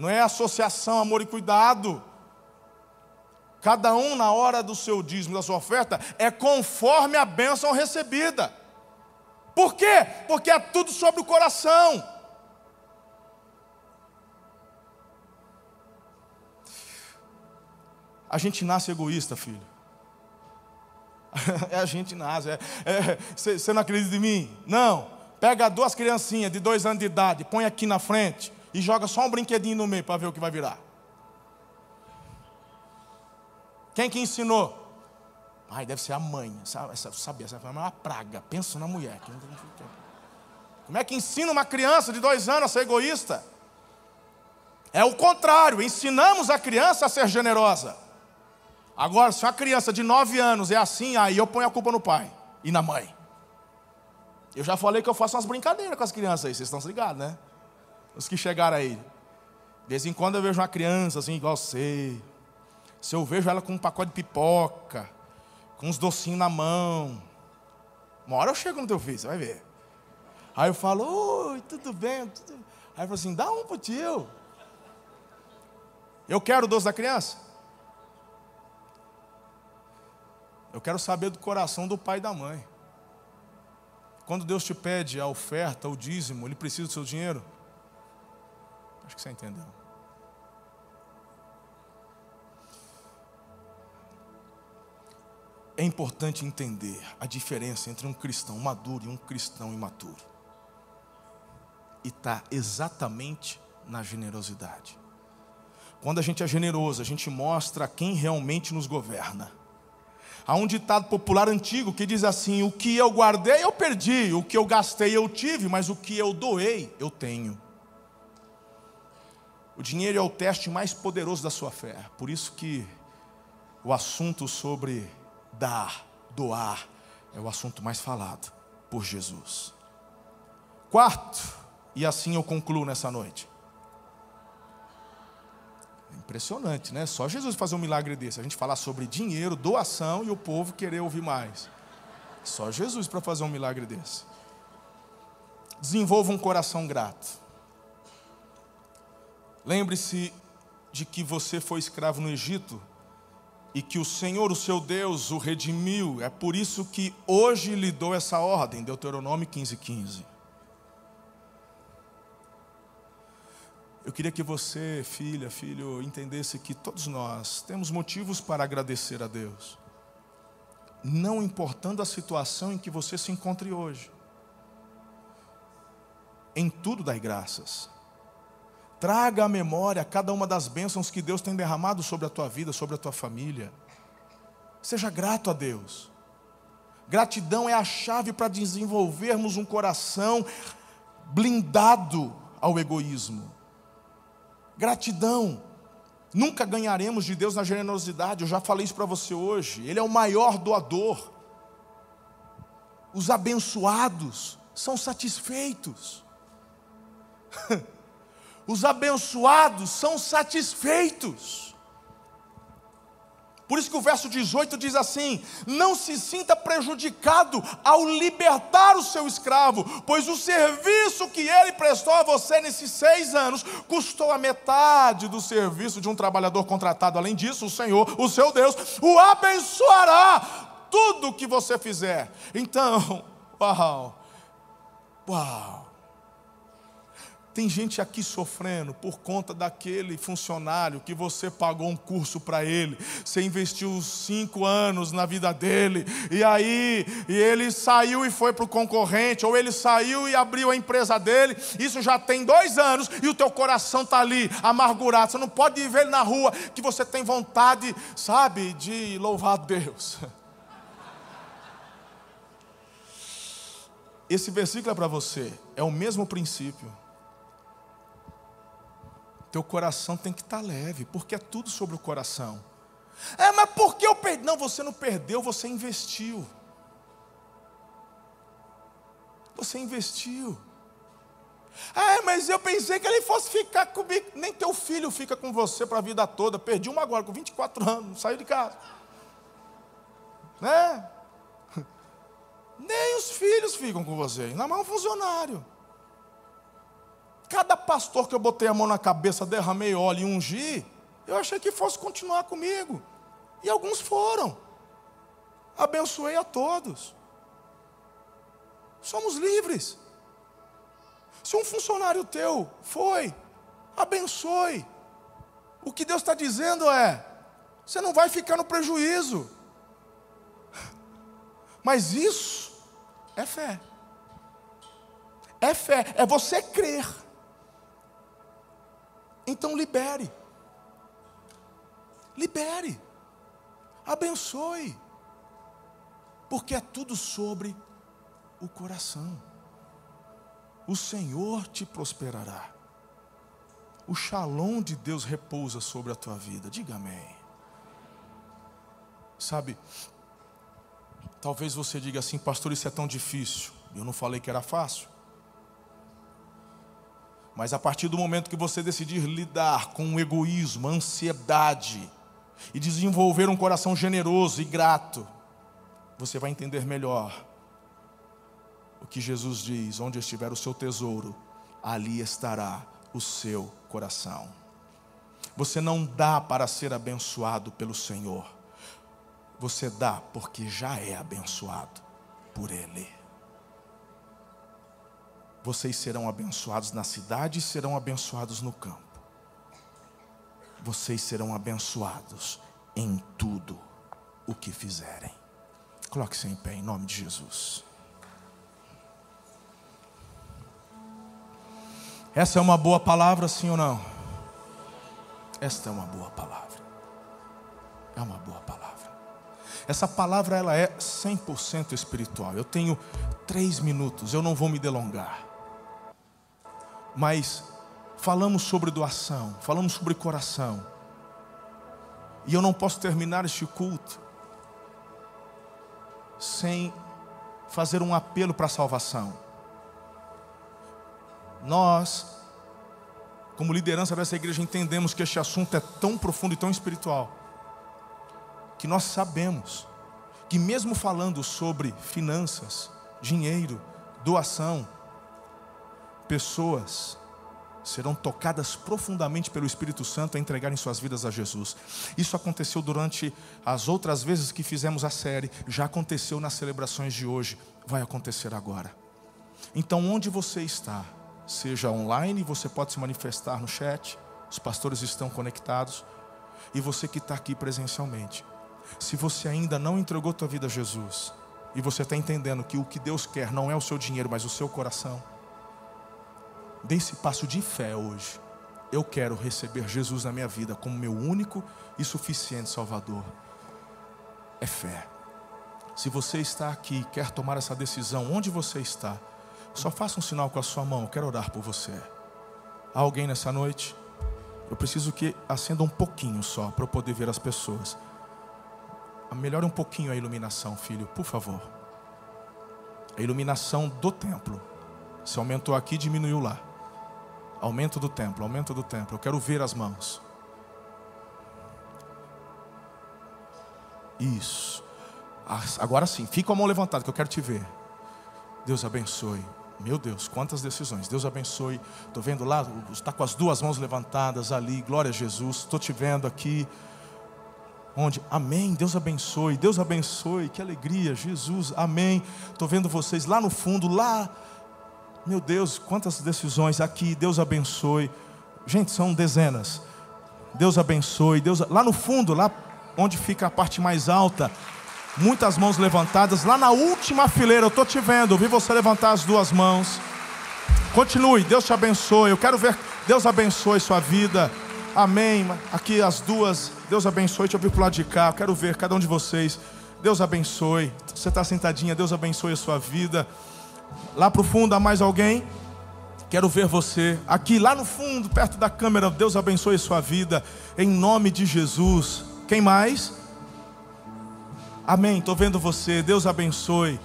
não é associação, amor e cuidado. Cada um, na hora do seu dízimo, da sua oferta, é conforme a bênção recebida. Por quê? Porque é tudo sobre o coração. A gente nasce egoísta, filho. É a gente nasce. Você é, é, não acredita em mim? Não. Pega duas criancinhas de dois anos de idade, põe aqui na frente e joga só um brinquedinho no meio para ver o que vai virar. Quem que ensinou? Ai, deve ser a mãe. Sabe, sabe essa é uma praga. Pensa na mulher. Como é que ensina uma criança de dois anos a ser egoísta? É o contrário, ensinamos a criança a ser generosa. Agora, se uma criança de 9 anos é assim, aí eu ponho a culpa no pai e na mãe. Eu já falei que eu faço umas brincadeiras com as crianças aí, vocês estão ligados, né? Os que chegaram aí. De vez em quando eu vejo uma criança assim, igual você. Se eu vejo ela com um pacote de pipoca, com uns docinhos na mão. Uma hora eu chego no teu filho, você vai ver. Aí eu falo, oi, tudo bem? Tudo... Aí eu falo assim, dá um pro tio. Eu quero o doce da criança? Eu quero saber do coração do pai e da mãe. Quando Deus te pede a oferta, o dízimo, Ele precisa do seu dinheiro? Acho que você entendeu. É importante entender a diferença entre um cristão maduro e um cristão imaturo. E está exatamente na generosidade. Quando a gente é generoso, a gente mostra quem realmente nos governa. Há um ditado popular antigo que diz assim: O que eu guardei, eu perdi, o que eu gastei, eu tive, mas o que eu doei, eu tenho. O dinheiro é o teste mais poderoso da sua fé. Por isso que o assunto sobre dar, doar, é o assunto mais falado por Jesus. Quarto, e assim eu concluo nessa noite. Impressionante, né? Só Jesus fazer um milagre desse. A gente falar sobre dinheiro, doação e o povo querer ouvir mais. Só Jesus para fazer um milagre desse. Desenvolva um coração grato. Lembre-se de que você foi escravo no Egito e que o Senhor, o seu Deus, o redimiu. É por isso que hoje lhe dou essa ordem, Deuteronômio 15, 15. Eu queria que você, filha, filho, entendesse que todos nós temos motivos para agradecer a Deus, não importando a situação em que você se encontre hoje. Em tudo dai graças. Traga à memória cada uma das bênçãos que Deus tem derramado sobre a tua vida, sobre a tua família. Seja grato a Deus. Gratidão é a chave para desenvolvermos um coração blindado ao egoísmo. Gratidão. Nunca ganharemos de Deus na generosidade, eu já falei isso para você hoje. Ele é o maior doador. Os abençoados são satisfeitos. Os abençoados são satisfeitos. Por isso que o verso 18 diz assim: Não se sinta prejudicado ao libertar o seu escravo, pois o serviço que ele prestou a você nesses seis anos custou a metade do serviço de um trabalhador contratado. Além disso, o Senhor, o seu Deus, o abençoará tudo o que você fizer. Então, uau, uau. Tem gente aqui sofrendo por conta daquele funcionário que você pagou um curso para ele, você investiu cinco anos na vida dele, e aí e ele saiu e foi para o concorrente, ou ele saiu e abriu a empresa dele, isso já tem dois anos, e o teu coração está ali, amargurado. Você não pode ver ele na rua que você tem vontade, sabe, de louvar Deus. Esse versículo é para você, é o mesmo princípio. Teu coração tem que estar tá leve, porque é tudo sobre o coração. É, mas por que eu perdi? Não, você não perdeu, você investiu. Você investiu. É, mas eu pensei que ele fosse ficar comigo. Nem teu filho fica com você para a vida toda. Perdi uma agora, com 24 anos, saiu de casa. Né? Nem os filhos ficam com você, ainda mais um funcionário. Cada pastor que eu botei a mão na cabeça, derramei óleo e ungi, eu achei que fosse continuar comigo. E alguns foram. Abençoei a todos. Somos livres. Se um funcionário teu foi, abençoe. O que Deus está dizendo é: você não vai ficar no prejuízo. Mas isso é fé. É fé, é você crer. Então libere. Libere. Abençoe. Porque é tudo sobre o coração. O Senhor te prosperará. O shalom de Deus repousa sobre a tua vida. Diga amém. Sabe, talvez você diga assim, pastor, isso é tão difícil. Eu não falei que era fácil. Mas a partir do momento que você decidir lidar com o egoísmo, a ansiedade, e desenvolver um coração generoso e grato, você vai entender melhor o que Jesus diz: onde estiver o seu tesouro, ali estará o seu coração. Você não dá para ser abençoado pelo Senhor, você dá porque já é abençoado por Ele. Vocês serão abençoados na cidade e serão abençoados no campo. Vocês serão abençoados em tudo o que fizerem. Coloque-se em pé em nome de Jesus. Essa é uma boa palavra, sim ou não? Esta é uma boa palavra. É uma boa palavra. Essa palavra ela é 100% espiritual. Eu tenho três minutos, eu não vou me delongar. Mas falamos sobre doação, falamos sobre coração. E eu não posso terminar este culto sem fazer um apelo para a salvação. Nós, como liderança dessa igreja, entendemos que este assunto é tão profundo e tão espiritual, que nós sabemos que, mesmo falando sobre finanças, dinheiro, doação, pessoas serão tocadas profundamente pelo Espírito Santo a entregarem suas vidas a Jesus. Isso aconteceu durante as outras vezes que fizemos a série, já aconteceu nas celebrações de hoje, vai acontecer agora. Então, onde você está, seja online, você pode se manifestar no chat, os pastores estão conectados, e você que está aqui presencialmente. Se você ainda não entregou tua vida a Jesus, e você está entendendo que o que Deus quer não é o seu dinheiro, mas o seu coração, dê esse passo de fé hoje. Eu quero receber Jesus na minha vida como meu único e suficiente Salvador. É fé. Se você está aqui quer tomar essa decisão, onde você está, só faça um sinal com a sua mão. Eu quero orar por você. Há alguém nessa noite? Eu preciso que acenda um pouquinho só para eu poder ver as pessoas. Melhore um pouquinho a iluminação, filho, por favor. A iluminação do templo. Se aumentou aqui, diminuiu lá. Aumento do templo, aumento do templo. Eu quero ver as mãos. Isso. Agora sim, fica com a mão levantada que eu quero te ver. Deus abençoe. Meu Deus, quantas decisões. Deus abençoe. Estou vendo lá, está com as duas mãos levantadas ali. Glória a Jesus. Estou te vendo aqui. Onde? Amém. Deus abençoe. Deus abençoe. Que alegria. Jesus. Amém. Estou vendo vocês lá no fundo, lá meu Deus, quantas decisões aqui, Deus abençoe. Gente, são dezenas. Deus abençoe. Deus, lá no fundo, lá onde fica a parte mais alta, muitas mãos levantadas. Lá na última fileira, eu estou te vendo, eu vi você levantar as duas mãos. Continue, Deus te abençoe. Eu quero ver, Deus abençoe sua vida. Amém. Aqui as duas, Deus abençoe. Deixa eu vir para o lado de cá. Eu quero ver cada um de vocês. Deus abençoe. Você está sentadinha, Deus abençoe a sua vida. Lá para o fundo há mais alguém? Quero ver você aqui, lá no fundo, perto da câmera. Deus abençoe sua vida, em nome de Jesus. Quem mais? Amém. Estou vendo você. Deus abençoe.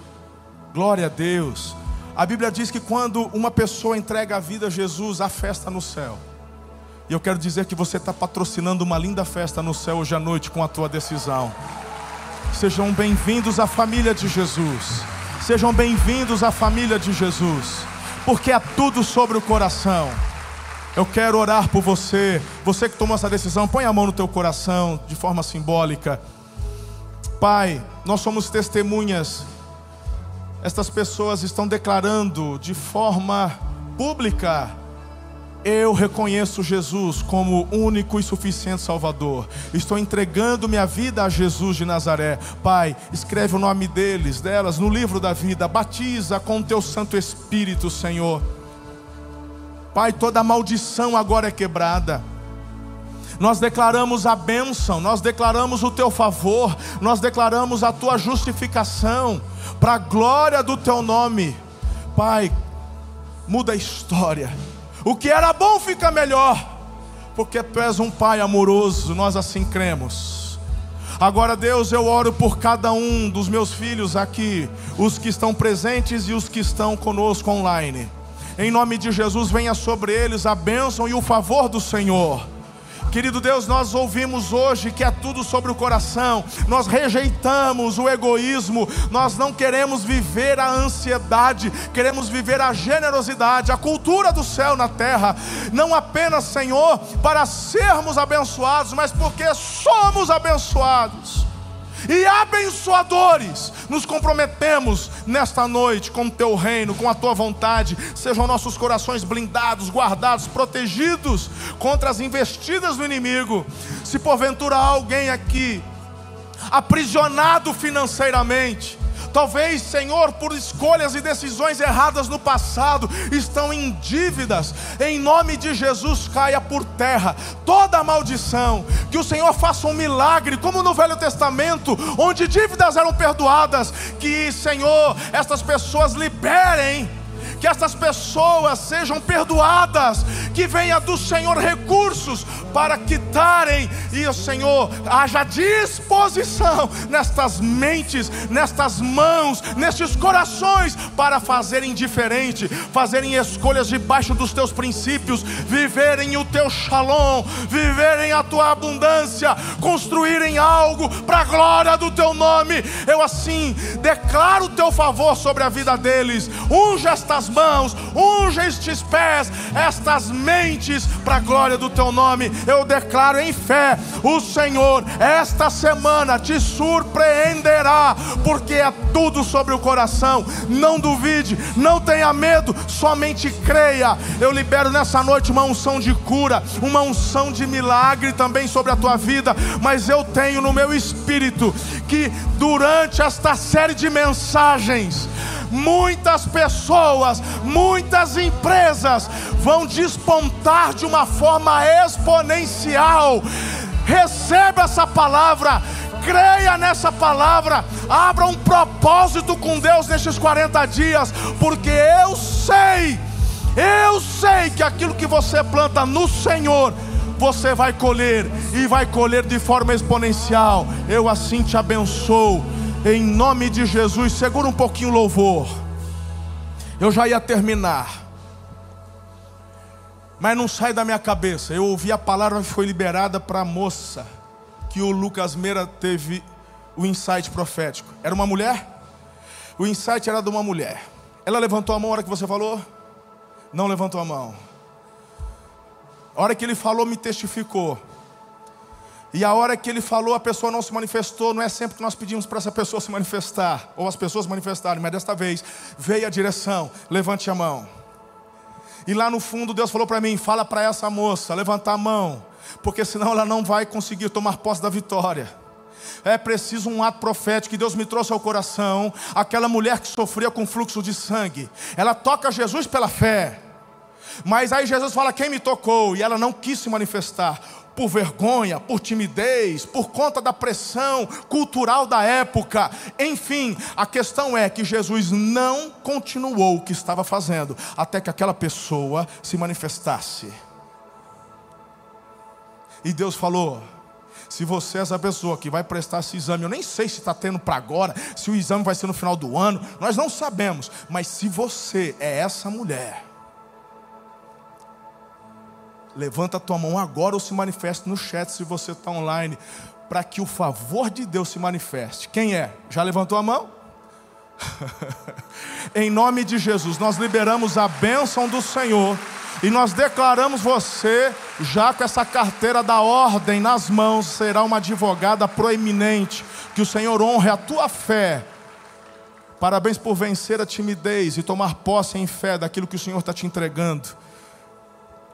Glória a Deus. A Bíblia diz que quando uma pessoa entrega a vida a Jesus, há festa no céu. E eu quero dizer que você está patrocinando uma linda festa no céu hoje à noite com a tua decisão. Sejam bem-vindos à família de Jesus. Sejam bem-vindos à família de Jesus, porque é tudo sobre o coração. Eu quero orar por você, você que tomou essa decisão, põe a mão no teu coração de forma simbólica. Pai, nós somos testemunhas. Estas pessoas estão declarando de forma pública Eu reconheço Jesus como único e suficiente Salvador. Estou entregando minha vida a Jesus de Nazaré. Pai, escreve o nome deles, delas, no livro da vida. Batiza com o teu Santo Espírito, Senhor. Pai, toda maldição agora é quebrada. Nós declaramos a bênção, nós declaramos o teu favor, nós declaramos a tua justificação, para a glória do teu nome. Pai, muda a história o que era bom fica melhor, porque tu és um Pai amoroso, nós assim cremos. Agora, Deus, eu oro por cada um dos meus filhos aqui, os que estão presentes e os que estão conosco online. Em nome de Jesus, venha sobre eles a bênção e o favor do Senhor. Querido Deus, nós ouvimos hoje que é tudo sobre o coração, nós rejeitamos o egoísmo, nós não queremos viver a ansiedade, queremos viver a generosidade, a cultura do céu na terra, não apenas, Senhor, para sermos abençoados, mas porque somos abençoados e abençoadores, nos comprometemos nesta noite com o teu reino, com a tua vontade. Sejam nossos corações blindados, guardados, protegidos contra as investidas do inimigo. Se porventura alguém aqui aprisionado financeiramente, Talvez, Senhor, por escolhas e decisões erradas no passado, estão em dívidas. Em nome de Jesus, caia por terra toda maldição. Que o Senhor faça um milagre, como no Velho Testamento, onde dívidas eram perdoadas. Que, Senhor, estas pessoas liberem que essas pessoas sejam perdoadas, que venha do Senhor recursos para quitarem, e o Senhor haja disposição nestas mentes, nestas mãos, nestes corações, para fazerem diferente, fazerem escolhas debaixo dos teus princípios, viverem o teu shalom, viverem a tua abundância, construírem algo para a glória do teu nome. Eu assim declaro o teu favor sobre a vida deles, unja estas mãos, unja estes pés, estas mentes, para a glória do teu nome. Eu declaro em fé: o Senhor, esta semana te surpreenderá, porque é tudo sobre o coração. Não duvide, não tenha medo, somente creia. Eu libero nessa noite uma unção de cura, uma unção de milagre também sobre a tua vida, mas eu tenho no meu espírito que durante esta série de mensagens, muitas pessoas, muitas empresas vão despontar de uma forma exponencial. Receba essa palavra, creia nessa palavra, abra um propósito com Deus nestes 40 dias, porque eu sei, eu sei que aquilo que você planta no Senhor, você vai colher e vai colher de forma exponencial. Eu assim te abençoo em nome de Jesus. Segura um pouquinho o louvor. Eu já ia terminar. Mas não sai da minha cabeça. Eu ouvi a palavra que foi liberada para a moça que o Lucas Meira teve o insight profético. Era uma mulher? O insight era de uma mulher. Ela levantou a mão na hora que você falou? Não levantou a mão. A hora que ele falou, me testificou. E a hora que ele falou, a pessoa não se manifestou. Não é sempre que nós pedimos para essa pessoa se manifestar, ou as pessoas manifestarem, mas desta vez veio a direção. Levante a mão. E lá no fundo, Deus falou para mim: fala para essa moça levantar a mão, porque senão ela não vai conseguir tomar posse da vitória. É preciso um ato profético que Deus me trouxe ao coração. Aquela mulher que sofria com fluxo de sangue, ela toca Jesus pela fé. Mas aí Jesus fala: Quem me tocou? E ela não quis se manifestar por vergonha, por timidez, por conta da pressão cultural da época. Enfim, a questão é que Jesus não continuou o que estava fazendo até que aquela pessoa se manifestasse. E Deus falou: se você é essa pessoa que vai prestar esse exame, eu nem sei se está tendo para agora, se o exame vai ser no final do ano, nós não sabemos, mas se você é essa mulher, Levanta a tua mão agora ou se manifeste no chat se você está online, para que o favor de Deus se manifeste. Quem é? Já levantou a mão? em nome de Jesus, nós liberamos a bênção do Senhor e nós declaramos você, já com essa carteira da ordem nas mãos, será uma advogada proeminente. Que o Senhor honre a tua fé. Parabéns por vencer a timidez e tomar posse em fé daquilo que o Senhor está te entregando.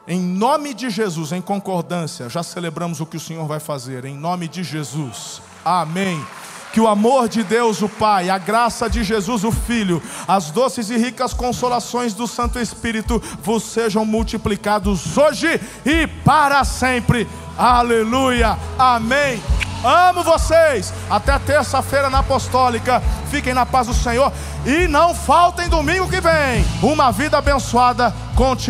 Em nome de Jesus, em concordância, já celebramos o que o Senhor vai fazer. Em nome de Jesus. Amém. Que o amor de Deus, o Pai, a graça de Jesus, o Filho, as doces e ricas consolações do Santo Espírito vos sejam multiplicados hoje e para sempre. Aleluia. Amém. Amo vocês. Até terça-feira na Apostólica. Fiquem na paz do Senhor. E não faltem domingo que vem. Uma vida abençoada. Continue.